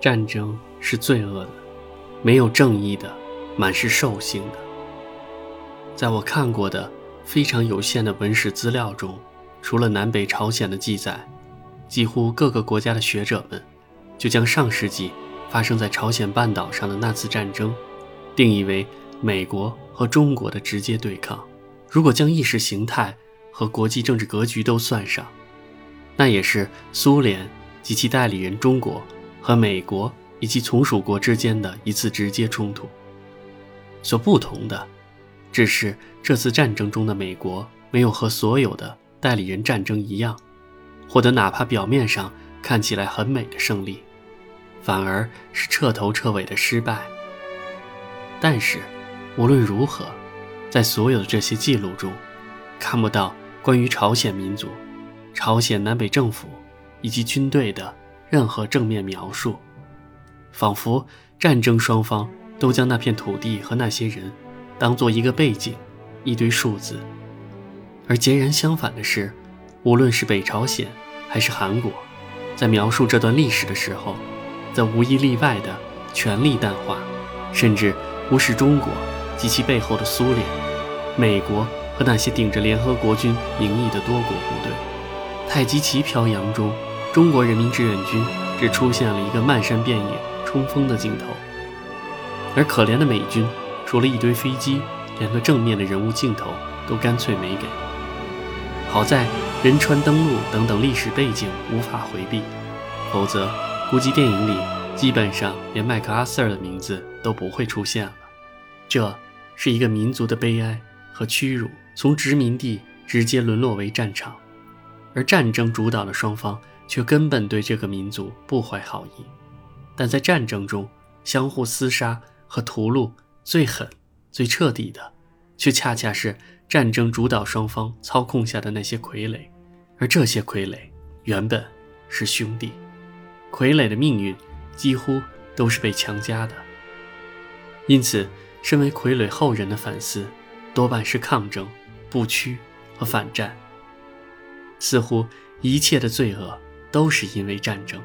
战争是罪恶的，没有正义的，满是兽性的。在我看过的非常有限的文史资料中，除了南北朝鲜的记载，几乎各个国家的学者们就将上世纪发生在朝鲜半岛上的那次战争定义为美国和中国的直接对抗。如果将意识形态和国际政治格局都算上，那也是苏联及其代理人中国和美国以及从属国之间的一次直接冲突。所不同的，只是这次战争中的美国没有和所有的代理人战争一样，获得哪怕表面上看起来很美的胜利，反而是彻头彻尾的失败。但是，无论如何。在所有的这些记录中，看不到关于朝鲜民族、朝鲜南北政府以及军队的任何正面描述，仿佛战争双方都将那片土地和那些人当做一个背景，一堆数字。而截然相反的是，无论是北朝鲜还是韩国，在描述这段历史的时候，则无一例外的全力淡化，甚至无视中国。及其背后的苏联、美国和那些顶着联合国军名义的多国部队，太极旗飘扬中，中国人民志愿军只出现了一个漫山遍野冲锋的镜头，而可怜的美军，除了一堆飞机，连个正面的人物镜头都干脆没给。好在仁川登陆等等历史背景无法回避，否则估计电影里基本上连麦克阿瑟的名字都不会出现了。这。是一个民族的悲哀和屈辱，从殖民地直接沦落为战场，而战争主导的双方却根本对这个民族不怀好意。但在战争中相互厮杀和屠戮最狠、最彻底的，却恰恰是战争主导双方操控下的那些傀儡，而这些傀儡原本是兄弟，傀儡的命运几乎都是被强加的，因此。身为傀儡后人的反思，多半是抗争、不屈和反战。似乎一切的罪恶都是因为战争，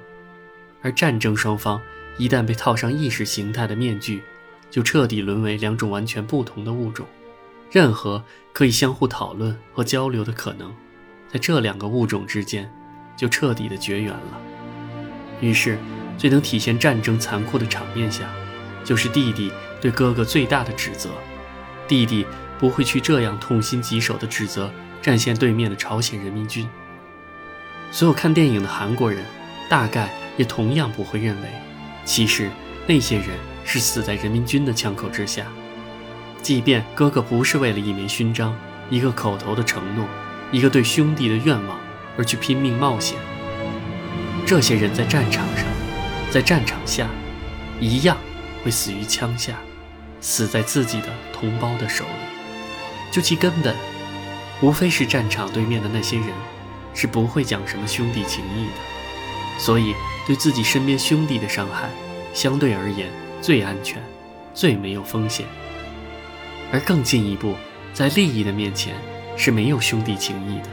而战争双方一旦被套上意识形态的面具，就彻底沦为两种完全不同的物种。任何可以相互讨论和交流的可能，在这两个物种之间就彻底的绝缘了。于是，最能体现战争残酷的场面下。就是弟弟对哥哥最大的指责，弟弟不会去这样痛心疾首的指责战线对面的朝鲜人民军。所有看电影的韩国人，大概也同样不会认为，其实那些人是死在人民军的枪口之下。即便哥哥不是为了一枚勋章、一个口头的承诺、一个对兄弟的愿望而去拼命冒险，这些人在战场上，在战场下，一样。会死于枪下，死在自己的同胞的手里。究其根本，无非是战场对面的那些人是不会讲什么兄弟情义的，所以对自己身边兄弟的伤害，相对而言最安全，最没有风险。而更进一步，在利益的面前是没有兄弟情义的，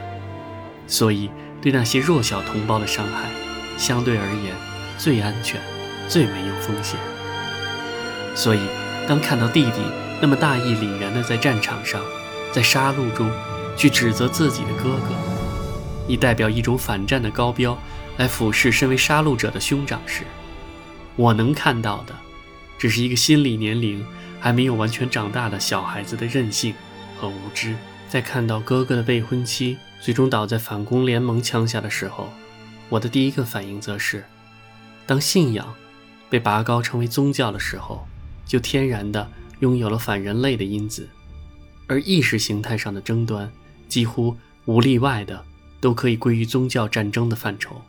所以对那些弱小同胞的伤害，相对而言最安全，最没有风险。所以，当看到弟弟那么大义凛然地在战场上，在杀戮中去指责自己的哥哥，以代表一种反战的高标来俯视身为杀戮者的兄长时，我能看到的，只是一个心理年龄还没有完全长大的小孩子的任性和无知。在看到哥哥的未婚妻最终倒在反攻联盟枪下的时候，我的第一个反应则是，当信仰被拔高成为宗教的时候。就天然的拥有了反人类的因子，而意识形态上的争端，几乎无例外的都可以归于宗教战争的范畴。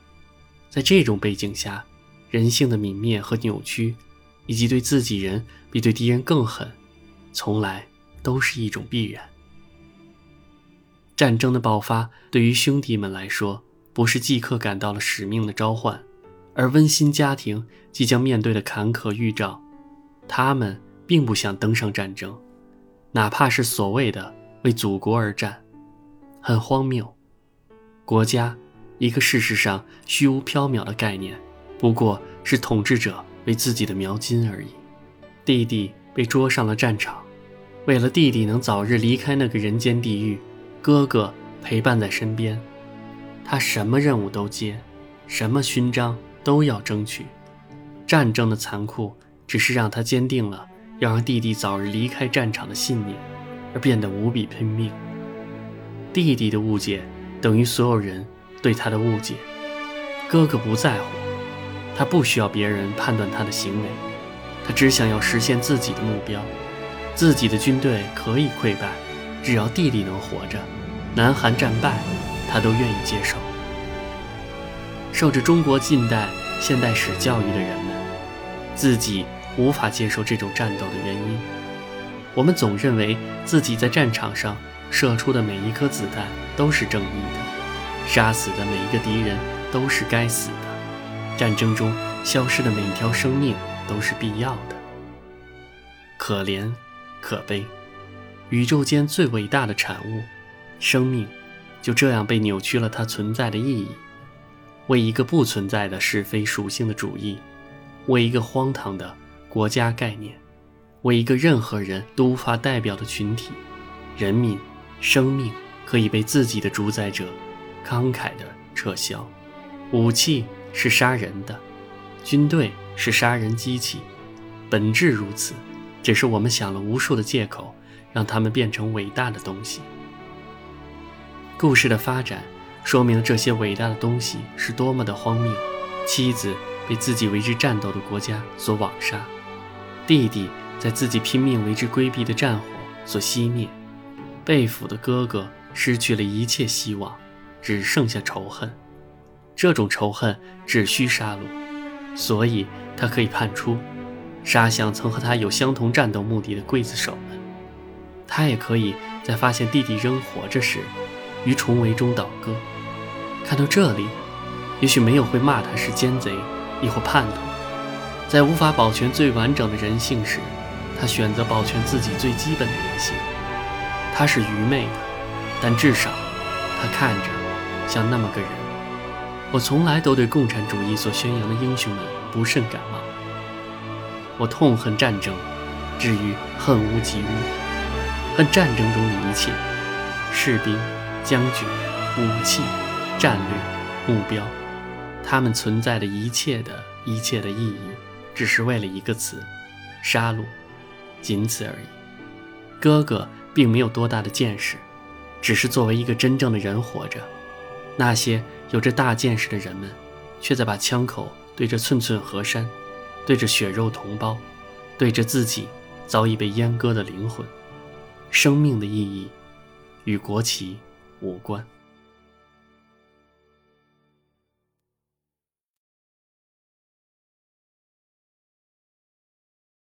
在这种背景下，人性的泯灭和扭曲，以及对自己人比对敌人更狠，从来都是一种必然。战争的爆发对于兄弟们来说，不是即刻感到了使命的召唤，而温馨家庭即将面对的坎坷预兆。他们并不想登上战争，哪怕是所谓的为祖国而战，很荒谬。国家，一个事实上虚无缥缈的概念，不过是统治者为自己的描金而已。弟弟被捉上了战场，为了弟弟能早日离开那个人间地狱，哥哥陪伴在身边，他什么任务都接，什么勋章都要争取。战争的残酷只是让他坚定了要让弟弟早日离开战场的信念，而变得无比拼命。弟弟的误解等于所有人对他的误解。哥哥不在乎，他不需要别人判断他的行为，他只想要实现自己的目标。自己的军队可以溃败，只要弟弟能活着，南韩战败，他都愿意接受。受着中国近代现代史教育的人们，自己无法接受这种战斗的原因。我们总认为自己在战场上射出的每一颗子弹都是正义的，杀死的每一个敌人。都是该死的。战争中消失的每一条生命都是必要的。可怜，可悲，宇宙间最伟大的产物，生命，就这样被扭曲了它存在的意义，为一个不存在的是非属性的主义，为一个荒唐的国家概念，为一个任何人都无法代表的群体，人民，生命可以被自己的主宰者慷慨地撤销。武器是杀人的，军队是杀人机器，本质如此，只是我们想了无数的借口，让他们变成伟大的东西。故事的发展说明了这些伟大的东西是多么的荒谬：妻子被自己为之战斗的国家所网杀，弟弟在自己拼命为之规避的战火所熄灭，被俘的哥哥失去了一切希望，只剩下仇恨。这种仇恨只需杀戮，所以他可以判出，沙想曾和他有相同战斗目的的刽子手们。他也可以在发现弟弟仍活着时，于重围中倒戈。看到这里，也许没有会骂他是奸贼，亦或叛徒。在无法保全最完整的人性时，他选择保全自己最基本的人性。他是愚昧的，但至少，他看着像那么个人。我从来都对共产主义所宣扬的英雄们不甚感冒。我痛恨战争，至于恨屋及乌，恨战争中的一切：士兵、将军、武器、战略、目标，他们存在的一切的一切的意义，只是为了一个词——杀戮，仅此而已。哥哥并没有多大的见识，只是作为一个真正的人活着。那些有着大见识的人们，却在把枪口对着寸寸河山，对着血肉同胞，对着自己早已被阉割的灵魂。生命的意义与国旗无关。